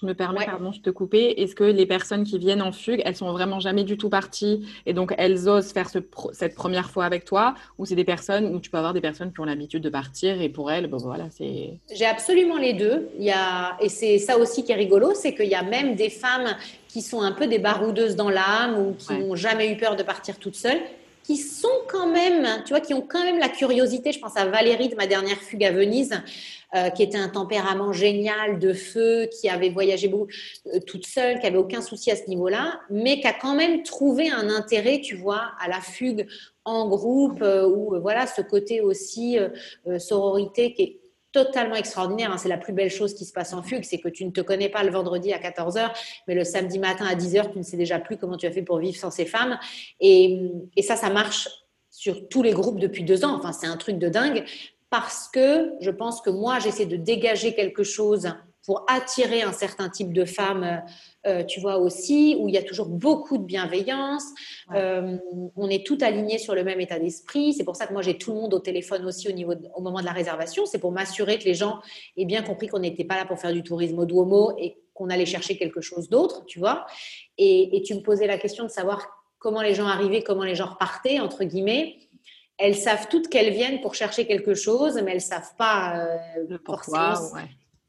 je me permets, pardon, je te couper. Est-ce que les personnes qui viennent en fugue, elles sont vraiment jamais du tout parties et donc elles osent faire cette première fois avec toi? Ou c'est des personnes où tu peux avoir des personnes qui ont l'habitude de partir et pour elles, bon voilà, c'est.
J'ai absolument les deux. Il y a... Et c'est ça aussi qui est rigolo, c'est qu'il y a même des femmes qui sont un peu des baroudeuses dans l'âme ou qui n'ont jamais eu peur de partir toutes seules qui sont quand même, tu vois, qui ont quand même la curiosité. Je pense à Valérie de ma dernière fugue à Venise, euh, qui était un tempérament génial de feu, qui avait voyagé beaucoup euh, toute seule, qui avait aucun souci à ce niveau-là, mais qui a quand même trouvé un intérêt, tu vois, à la fugue en groupe, euh, ou voilà, ce côté aussi sororité qui est totalement extraordinaire. Hein. C'est la plus belle chose qui se passe en fugue, c'est que tu ne te connais pas le vendredi à 14h, mais le samedi matin à 10h, tu ne sais déjà plus comment tu as fait pour vivre sans ces femmes. Et, et ça, ça marche sur tous les groupes depuis deux ans. Enfin, c'est un truc de dingue parce que je pense que moi, j'essaie de dégager quelque chose pour attirer un certain type de femmes, euh, tu vois aussi, où il y a toujours beaucoup de bienveillance. Euh, on est tout aligné sur le même état d'esprit. C'est pour ça que moi j'ai tout le monde au téléphone aussi au niveau au moment de la réservation. C'est pour m'assurer que les gens aient bien compris qu'on n'était pas là pour faire du tourisme au Duomo et qu'on allait chercher quelque chose d'autre, tu vois. Et, et, tu me posais la question de savoir comment les gens arrivaient, comment les gens repartaient entre guillemets elles savent toutes qu'elles viennent pour chercher quelque chose, mais elles savent pas euh, forcément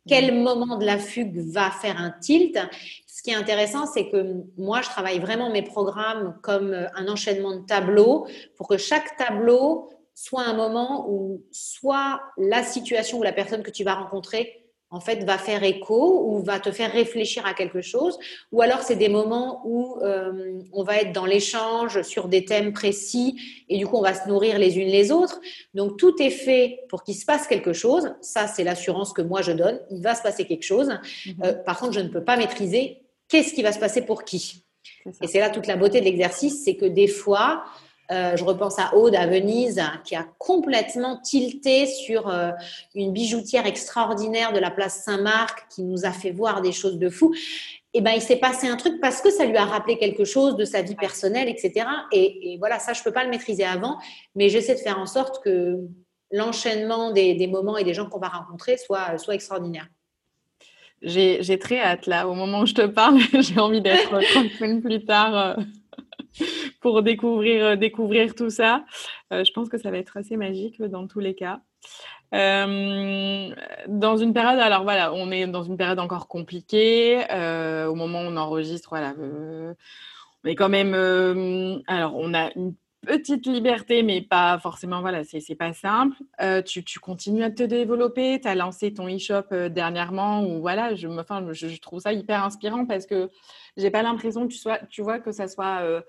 quel moment de la fugue va faire un tilt. Ce qui est intéressant, c'est que moi, je travaille vraiment mes programmes comme euh, un enchaînement de tableaux pour que chaque tableau soit un moment où soit la situation ou la personne que tu vas rencontrer en fait, va faire écho ou va te faire réfléchir à quelque chose. Ou alors, c'est des moments où euh, on va être dans l'échange sur des thèmes précis et du coup, on va se nourrir les unes les autres. Donc, tout est fait pour qu'il se passe quelque chose. Ça, c'est l'assurance que moi, je donne. Il va se passer quelque chose. Mhm. Euh, par contre, je ne peux pas maîtriser qu'est-ce qui va se passer pour qui. Et c'est là toute la beauté de l'exercice, c'est que des fois, euh, je repense à Aude à Venise qui a complètement tilté sur euh, une bijoutière extraordinaire de la place Saint-Marc qui nous a fait voir des choses de fou. Et eh ben, il s'est passé un truc parce que ça lui a rappelé quelque chose de sa vie personnelle, etc. Et, voilà, ça, je peux pas le maîtriser avant, mais j'essaie de faire en sorte que l'enchaînement des, moments et des gens qu'on va rencontrer soit, soit extraordinaire.
J'ai très hâte là. Au moment où je te parle, j'ai envie d'être trois semaines plus tard pour découvrir, découvrir tout ça. je pense que ça va être assez magique dans tous les cas. Euh, dans une période, alors voilà, on est dans une période encore compliquée. Euh, au moment où on enregistre, voilà, euh, on est quand même. alors, on a une petite liberté, mais pas forcément, voilà, c'est pas simple. Tu, continues à te développer. Tu as lancé ton e-shop dernièrement, ou voilà, je, enfin, je, trouve ça hyper inspirant parce que j'ai pas l'impression que tu, sois, tu vois que ça soit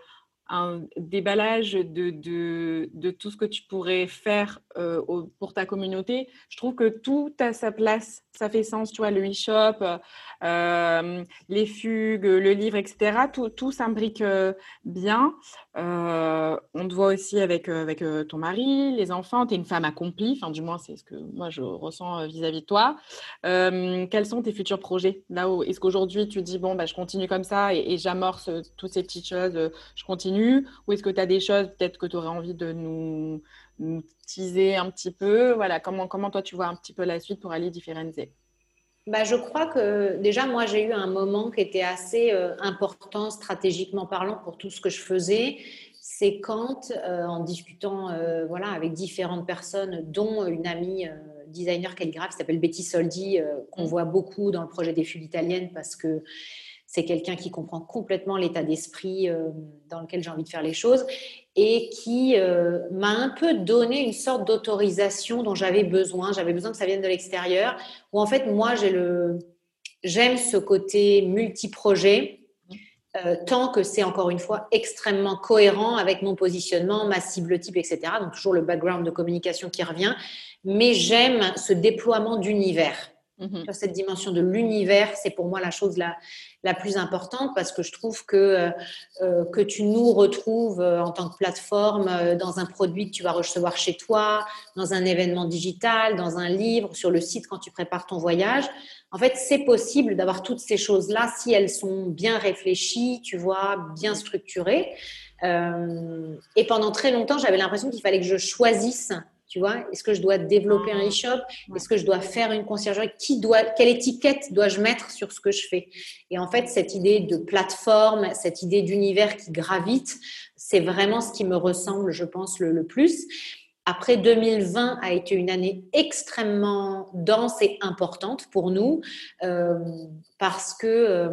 un déballage de, de, de, tout ce que tu pourrais faire euh, pour ta communauté. Je trouve que tout a sa place, ça fait sens, tu vois, le e-shop, euh, les fugues, le livre, etc. Tout, tout s'imbrique euh, bien. on te voit aussi avec, avec ton mari, les enfants, tu es une femme accomplie, enfin du moins c'est ce que moi je ressens vis-à-vis de toi. quels sont tes futurs projets? Là où est-ce qu'aujourd'hui tu dis, bon, bah, je continue comme ça et, et j'amorce toutes ces petites choses, je continue? Ou est-ce que tu as des choses peut-être que tu aurais envie de nous nous teaser un petit peu. Voilà, comment, comment toi tu vois un petit peu la suite pour aller différencier
bah, je crois que déjà, moi, j'ai eu un moment qui était assez euh, important stratégiquement parlant pour tout ce que je faisais. C'est quand, euh, en discutant euh, voilà, avec différentes personnes, dont une amie designer calligraphe qui s'appelle Betty Soldi, qu'on voit beaucoup dans le projet des fugues italiennes parce que c'est quelqu'un qui comprend complètement l'état d'esprit dans lequel j'ai envie de faire les choses et qui euh, m'a un peu donné une sorte d'autorisation dont j'avais besoin. J'avais besoin que ça vienne de l'extérieur. Où en fait, moi, j'ai le, j'aime ce côté multi-projet. Euh, tant que c'est encore une fois extrêmement cohérent avec mon positionnement, ma cible type, etc. Donc toujours le background de communication qui revient. Mais j'aime ce déploiement d'univers. Mm-hmm. Cette dimension de l'univers, c'est pour moi la chose la, la plus importante parce que je trouve que, euh, euh, que tu nous retrouves euh, en tant que plateforme dans un produit que tu vas recevoir chez toi, dans un événement digital, dans un livre, sur le site quand tu prépares ton voyage. En fait, c'est possible d'avoir toutes ces choses-là si elles sont bien réfléchies, tu vois, bien structurées. et pendant très longtemps, j'avais l'impression qu'il fallait que je choisisse tu vois, est-ce que je dois développer un ah, e-shop? Est-ce que je dois faire une conciergerie? Qui doit, Quelle étiquette dois-je mettre sur ce que je fais? Et en fait, cette idée de plateforme, cette idée d'univers qui gravite, c'est vraiment ce qui me ressemble, je pense, le, plus. Après, 2020 a été une année extrêmement dense et importante pour nous euh, parce que euh,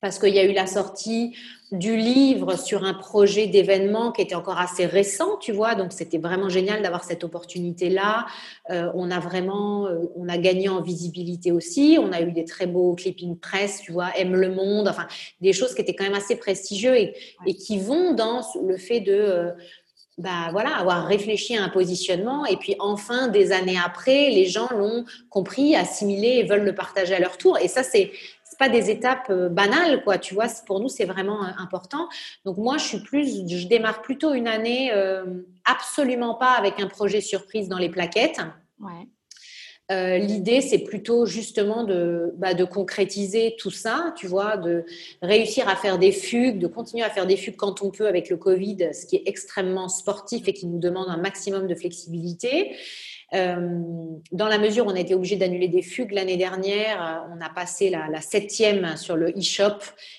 parce qu'il y a eu la sortie du livre sur un projet d'événement qui était encore assez récent, tu vois. Donc c'était vraiment génial d'avoir cette opportunité-là. Euh, on a vraiment, euh, on a gagné en visibilité aussi. On a eu des très beaux clipping press, tu vois, aime le monde, enfin des choses qui étaient quand même assez prestigieux et, et qui vont dans le fait de euh, bah voilà, avoir réfléchi à un positionnement et puis enfin des années après, les gens l'ont compris, assimilé et veulent le partager à leur tour. Et ça, c'est pas des étapes euh, banales, quoi. Tu vois, pour nous, c'est vraiment euh, important. Donc moi, je suis plus, je démarre plutôt une année euh, absolument pas avec un projet surprise dans les plaquettes. L'idée, c'est plutôt justement de, bah, de concrétiser tout ça, tu vois, de réussir à faire des fugues, de continuer à faire des fugues quand on peut avec le Covid, ce qui est extrêmement sportif et qui nous demande un maximum de flexibilité. Euh, dans la mesure où on a été obligé d'annuler des fugues l'année dernière, euh, on a passé la, septième sur le e-shop,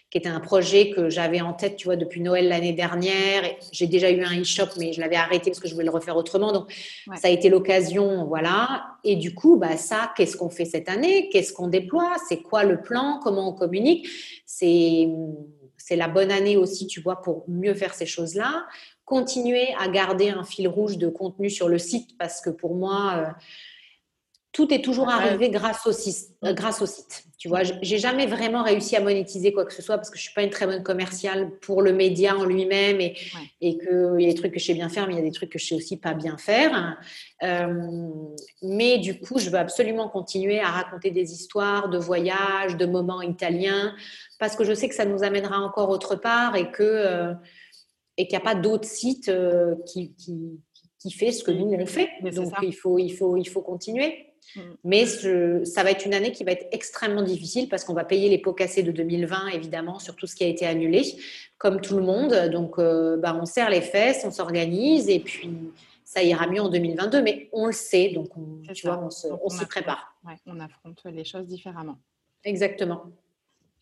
qui était un projet que j'avais en tête, tu vois, depuis Noël l'année dernière. J'ai déjà eu un e-shop, mais je l'avais arrêté parce que je voulais le refaire autrement. Donc, ça a été l'occasion, voilà. Et du coup, bah, ça, qu'est-ce qu'on fait cette année? Qu'est-ce qu'on déploie? C'est quoi le plan? Comment on communique? C'est c'est la bonne année aussi, tu vois, pour mieux faire ces choses-là continuer à garder un fil rouge de contenu sur le site parce que pour moi, euh, tout est toujours arrivé grâce au, site, euh, grâce au site. Tu vois, j'ai jamais vraiment réussi à monétiser quoi que ce soit parce que je suis pas une très bonne commerciale pour le média en lui-même et, et qu'il y a des trucs que je sais bien faire, mais il y a des trucs que je sais aussi pas bien faire. Euh, mais du coup, je veux absolument continuer à raconter des histoires de voyages, de moments italiens parce que je sais que ça nous amènera encore autre part et que et qu'il n'y a pas d'autres sites euh, qui, qui, qui, fait ce que nous on fait. Donc il faut, il, faut, il faut continuer. Mm. Mais ça va être une année qui va être extrêmement difficile parce qu'on va payer les pots cassés de 2020, évidemment, sur tout ce qui a été annulé, comme tout le monde. Donc, euh, bah, on serre les fesses, on s'organise et puis ça ira mieux en 2022. Mais on le sait, donc on, tu vois, on, s'y prépare.
on affronte les choses différemment.
Exactement.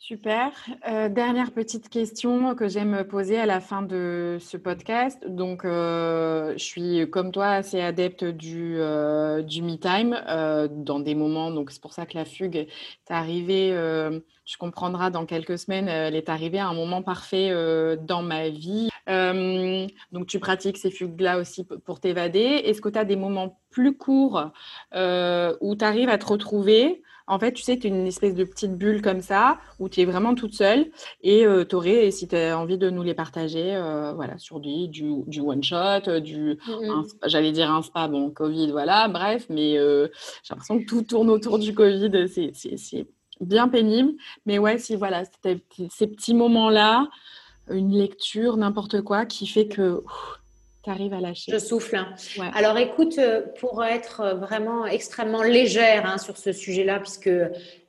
Super. Euh, dernière petite question que j'aime poser à la fin de ce podcast. Donc, euh, je suis comme toi assez adepte du, euh, du me time dans des moments. Donc, c'est pour ça que la fugue est arrivée. tu comprendras dans quelques semaines. Elle est arrivée à un moment parfait dans ma vie. donc, tu pratiques ces fugues-là aussi pour t'évader. Est-ce que tu as des moments plus courts où tu arrives à te retrouver en fait, tu sais, tu es une espèce de petite bulle comme ça, où tu es vraiment toute seule. Et euh, tu aurais, si tu as envie de nous les partager, euh, voilà, sur du, du, one-shot, euh, du, j'allais dire un spa, bon, Covid, voilà, bref, mais j'ai l'impression que tout tourne autour du Covid. C'est bien pénible. Mais ouais, si, voilà, ces petits moments-là, une lecture, n'importe quoi, qui fait que tu arrives à lâcher.
Je souffle. Hein. Alors écoute, euh, pour être euh, vraiment extrêmement légère hein, sur ce sujet-là, puisque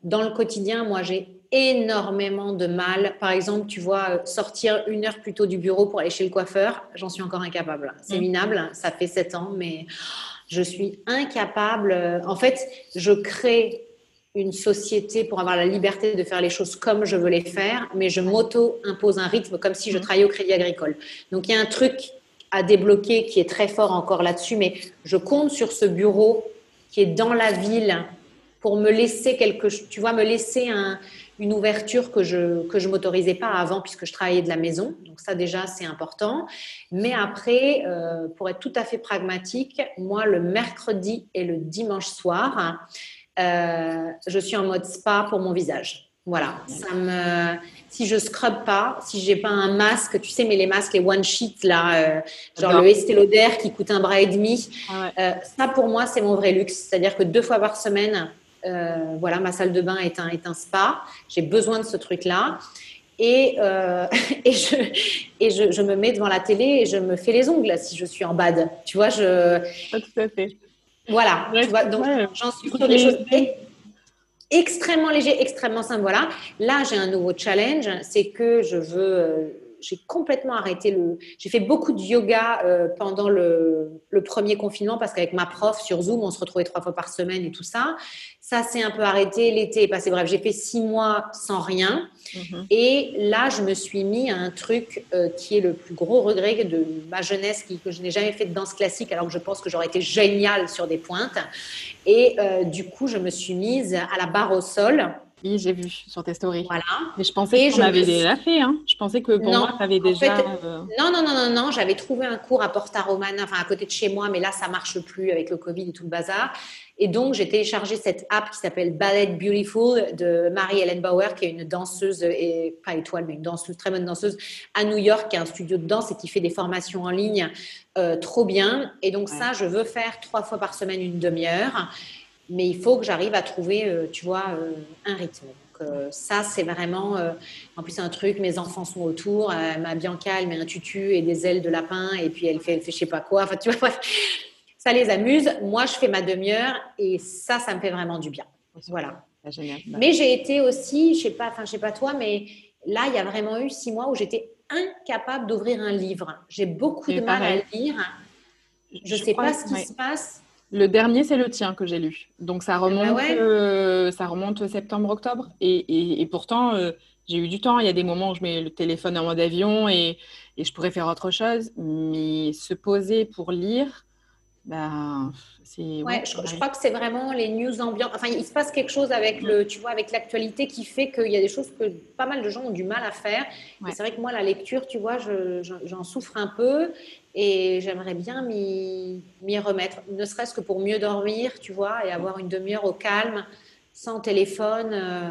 dans le quotidien, moi j'ai énormément de mal. Par exemple, tu vois, euh, sortir une heure plus tôt du bureau pour aller chez le coiffeur, j'en suis encore incapable. C'est mm. minable, ça fait sept ans, mais je suis incapable. En fait, je crée une société pour avoir la liberté de faire les choses comme je veux les faire, mais je m'auto-impose un rythme comme si je mm. travaillais au Crédit Agricole. Donc il y a un truc à débloquer qui est très fort encore là-dessus, mais je compte sur ce bureau qui est dans la ville pour me laisser quelque tu vois, me laisser une ouverture que je que je m'autorisais pas avant puisque je travaillais de la maison. Donc ça déjà c'est important. Mais après, euh, pour être tout à fait pragmatique, moi le mercredi et le dimanche soir, euh, je suis en mode spa pour mon visage. Voilà, ça me, si je scrub pas, si j'ai pas un masque, tu sais, mais les masques, les one sheet là, euh, genre le Estée Lauder qui coûte un bras et demi, ah euh, ça pour moi c'est mon vrai luxe. C'est-à-dire que deux fois par semaine, euh, voilà, ma salle de bain est un, est un spa. J'ai besoin de ce truc-là. Et, et, je, et je, je, me mets devant la télé et je me fais les ongles si je suis en bad. Tu vois, je.
Pas tout à fait.
Voilà, tu vois, donc j'en suis sur des choses extrêmement léger, extrêmement simple. Voilà. Là, j'ai un nouveau challenge, c'est que je veux. J'ai complètement arrêté le. J'ai fait beaucoup de yoga euh, pendant le, le, premier confinement parce qu'avec ma prof sur Zoom, on se retrouvait trois fois par semaine et tout ça. Ça s'est un peu arrêté. L'été est passé. Bref, j'ai fait six mois sans rien. Mhm. Et là, je me suis mis à un truc euh, qui est le plus gros regret de ma jeunesse, que je n'ai jamais fait de danse classique, alors que je pense que j'aurais été géniale sur des pointes. Et euh, du coup, je me suis mise à la barre au sol.
Oui, j'ai vu sur tes stories. Voilà. Mais je pensais que tu déjà fait. Hein. Je pensais que pour moi, tu avais déjà.
Euh, non, non, non, non, non. J'avais trouvé un cours à Porta Romana, enfin à côté de chez moi, mais là, ça marche plus avec le Covid et tout le bazar. Et donc, j'ai téléchargé cette app qui s'appelle Ballet Beautiful de Marie-Hélène Bauer, qui est une danseuse, et, pas étoile, mais une danseuse, très bonne danseuse, à New York, qui a un studio de danse et qui fait des formations en ligne euh, trop bien. Et donc, ça, je veux faire trois fois par semaine une demi-heure. Mais il faut que j'arrive à trouver, euh, tu vois, euh, un rythme. Donc, ça, c'est vraiment. en plus, c'est un truc, mes enfants sont autour. ma Bianca, elle met un tutu et des ailes de lapin, et puis elle fait, elle fait je sais pas quoi. Enfin, tu vois, ça les amuse. Moi, je fais ma demi-heure et ça, ça me fait vraiment du bien. Voilà. Mais j'ai été aussi, je sais pas, enfin, je sais pas toi, mais là, il y a vraiment eu six mois où j'étais incapable d'ouvrir un livre. J'ai beaucoup de mal à lire. Je ne sais pas ce qui se passe.
Le dernier, c'est le tien que j'ai lu. Donc ça remonte, bah euh, ça remonte septembre-octobre. Et, et, pourtant, euh, j'ai eu du temps. Il y a des moments où je mets le téléphone en mode avion et, et je pourrais faire autre chose. Mais se poser pour lire, ben,
ouais, je, crois que c'est vraiment les news ambiantes. Enfin, il se passe quelque chose avec le, tu vois, avec l'actualité qui fait qu'il y a des choses que pas mal de gens ont du mal à faire. C'est vrai que moi, la lecture, tu vois, j'en souffre un peu et j'aimerais bien m'y remettre, ne serait-ce que pour mieux dormir, tu vois, et avoir une demi-heure au calme, sans téléphone, euh,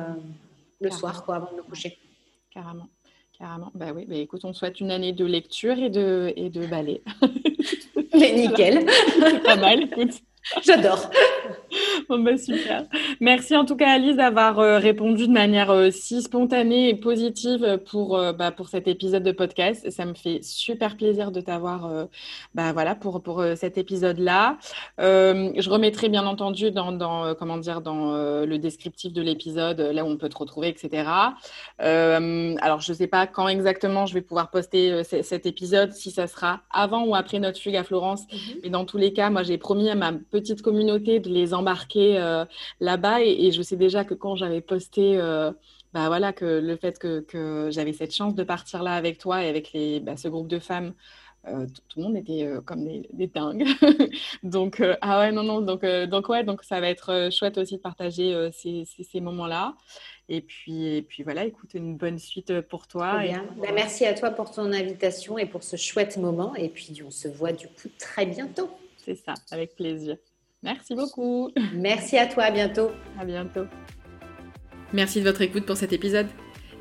le soir, quoi, avant de me coucher.
Carrément. Carrément. Bah oui, bah écoute, on souhaite une année de lecture et de, et de ballet.
Mais nickel.
C'est pas mal, écoute.
J'adore.
Bon, bah, super. Merci en tout cas, Alice, d'avoir euh, répondu de manière euh, si spontanée et positive pour, euh, bah, pour cet épisode de podcast. Ça me fait super plaisir de t'avoir bah, voilà, pour, pour cet épisode-là. je remettrai bien entendu dans, dans comment dire, dans le descriptif de l'épisode, là où on peut te retrouver, etc. alors, je ne sais pas quand exactement je vais pouvoir poster cet épisode, si ça sera avant ou après notre fugue à Florence. Mm-hmm. Mais dans tous les cas, moi, j'ai promis à ma petite communauté de les embarquer communiquer là-bas. Et, je sais déjà que quand j'avais posté, bah voilà, que le fait que, j'avais cette chance de partir là avec toi et avec les, bah, ce groupe de femmes. tout, le monde était comme des, dingues. donc, ah ouais, non, non. Donc, donc, ouais, donc ça va être chouette aussi de partager ces, ces moments-là. Et puis, et puis voilà, écoute, une bonne suite pour toi.
Ben, merci à toi pour ton invitation et pour ce chouette moment. Et puis, on se voit du coup très bientôt.
C'est ça, avec plaisir. Merci beaucoup.
Merci à toi, à bientôt.
À bientôt. Merci de votre écoute pour cet épisode.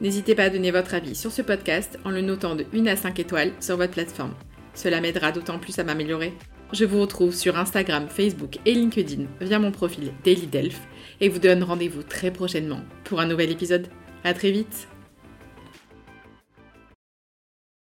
N'hésitez pas à donner votre avis sur ce podcast en le notant de 1 à 5 étoiles sur votre plateforme. Cela m'aidera d'autant plus à m'améliorer. Je vous retrouve sur Instagram, Facebook et LinkedIn via mon profil Daily Delph et vous donne rendez-vous très prochainement pour un nouvel épisode. À très vite